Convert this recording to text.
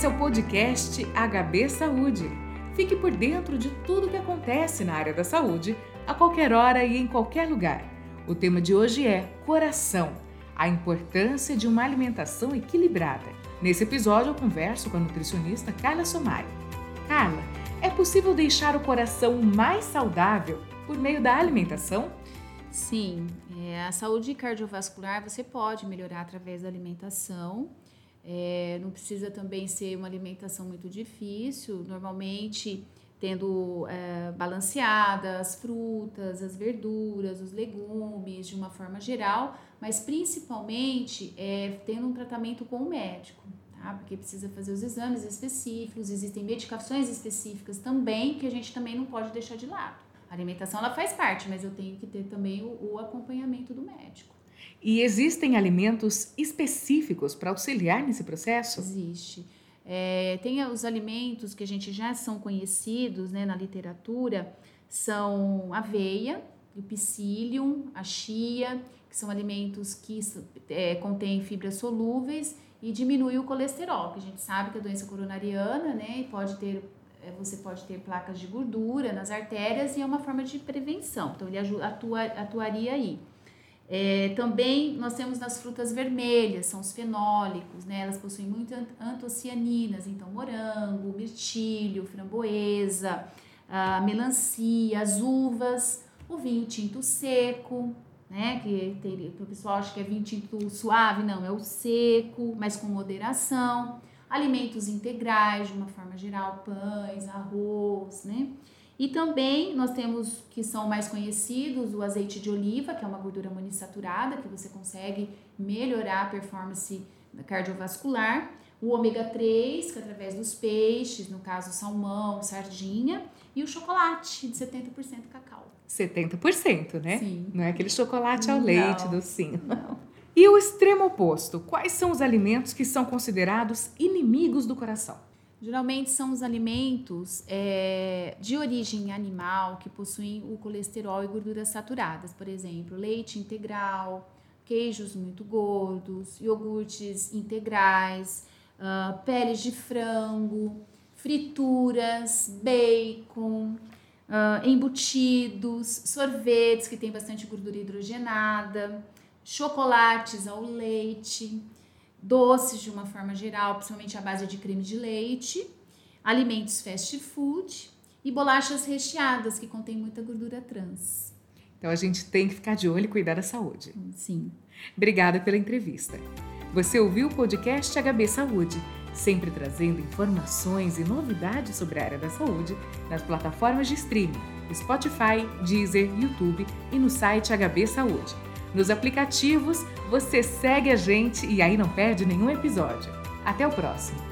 Esse é o podcast HB Saúde. Fique por dentro de tudo o que acontece na área da saúde, a qualquer hora e em qualquer lugar. O tema de hoje é coração, a importância de uma alimentação equilibrada. Nesse episódio eu converso com a nutricionista Carla Somari. Carla, é possível deixar o coração mais saudável por meio da alimentação? Sim, é, a saúde cardiovascular você pode melhorar através da alimentação. É, não precisa também ser uma alimentação muito difícil. Normalmente, tendo é, balanceada as frutas, as verduras, os legumes, de uma forma geral, mas principalmente é, tendo um tratamento com o médico. Tá? Porque precisa fazer os exames específicos, existem medicações específicas também que a gente também não pode deixar de lado. A alimentação ela faz parte, mas eu tenho que ter também o, o acompanhamento do médico. E existem alimentos específicos para auxiliar nesse processo? Existe. É, tem os alimentos que a gente já são conhecidos né, na literatura, são aveia, o psyllium, a chia, que são alimentos que é, contêm fibras solúveis e diminui o colesterol, que a gente sabe que a doença coronariana, né, pode ter é, você pode ter placas de gordura nas artérias e é uma forma de prevenção. Então, ele atua, atuaria aí. É, também nós temos nas frutas vermelhas, são os fenólicos, né? Elas possuem muito antocianinas, então morango, mirtilho, framboesa, a melancia, as uvas, o vinho tinto seco, né? Que, tem, que o pessoal acha que é vinho tinto suave, não, é o seco, mas com moderação alimentos integrais, de uma forma geral, pães, arroz, né? E também nós temos que são mais conhecidos o azeite de oliva, que é uma gordura monoinsaturada, que você consegue melhorar a performance cardiovascular. O ômega 3, que é através dos peixes, no caso salmão, sardinha, e o chocolate de 70% cacau. 70%, né? Sim. Não é aquele chocolate ao não, leite docinho. Não. E o extremo oposto, quais são os alimentos que são considerados inimigos do coração? Geralmente são os alimentos é, de origem animal que possuem o colesterol e gorduras saturadas, por exemplo, leite integral, queijos muito gordos, iogurtes integrais, uh, peles de frango, frituras, bacon, uh, embutidos, sorvetes que tem bastante gordura hidrogenada chocolates ao leite, doces de uma forma geral, principalmente à base de creme de leite, alimentos fast food e bolachas recheadas que contêm muita gordura trans. Então a gente tem que ficar de olho e cuidar da saúde. Sim. Obrigada pela entrevista. Você ouviu o podcast HB Saúde, sempre trazendo informações e novidades sobre a área da saúde nas plataformas de streaming, Spotify, Deezer, YouTube e no site HB Saúde. Nos aplicativos, você segue a gente e aí não perde nenhum episódio. Até o próximo!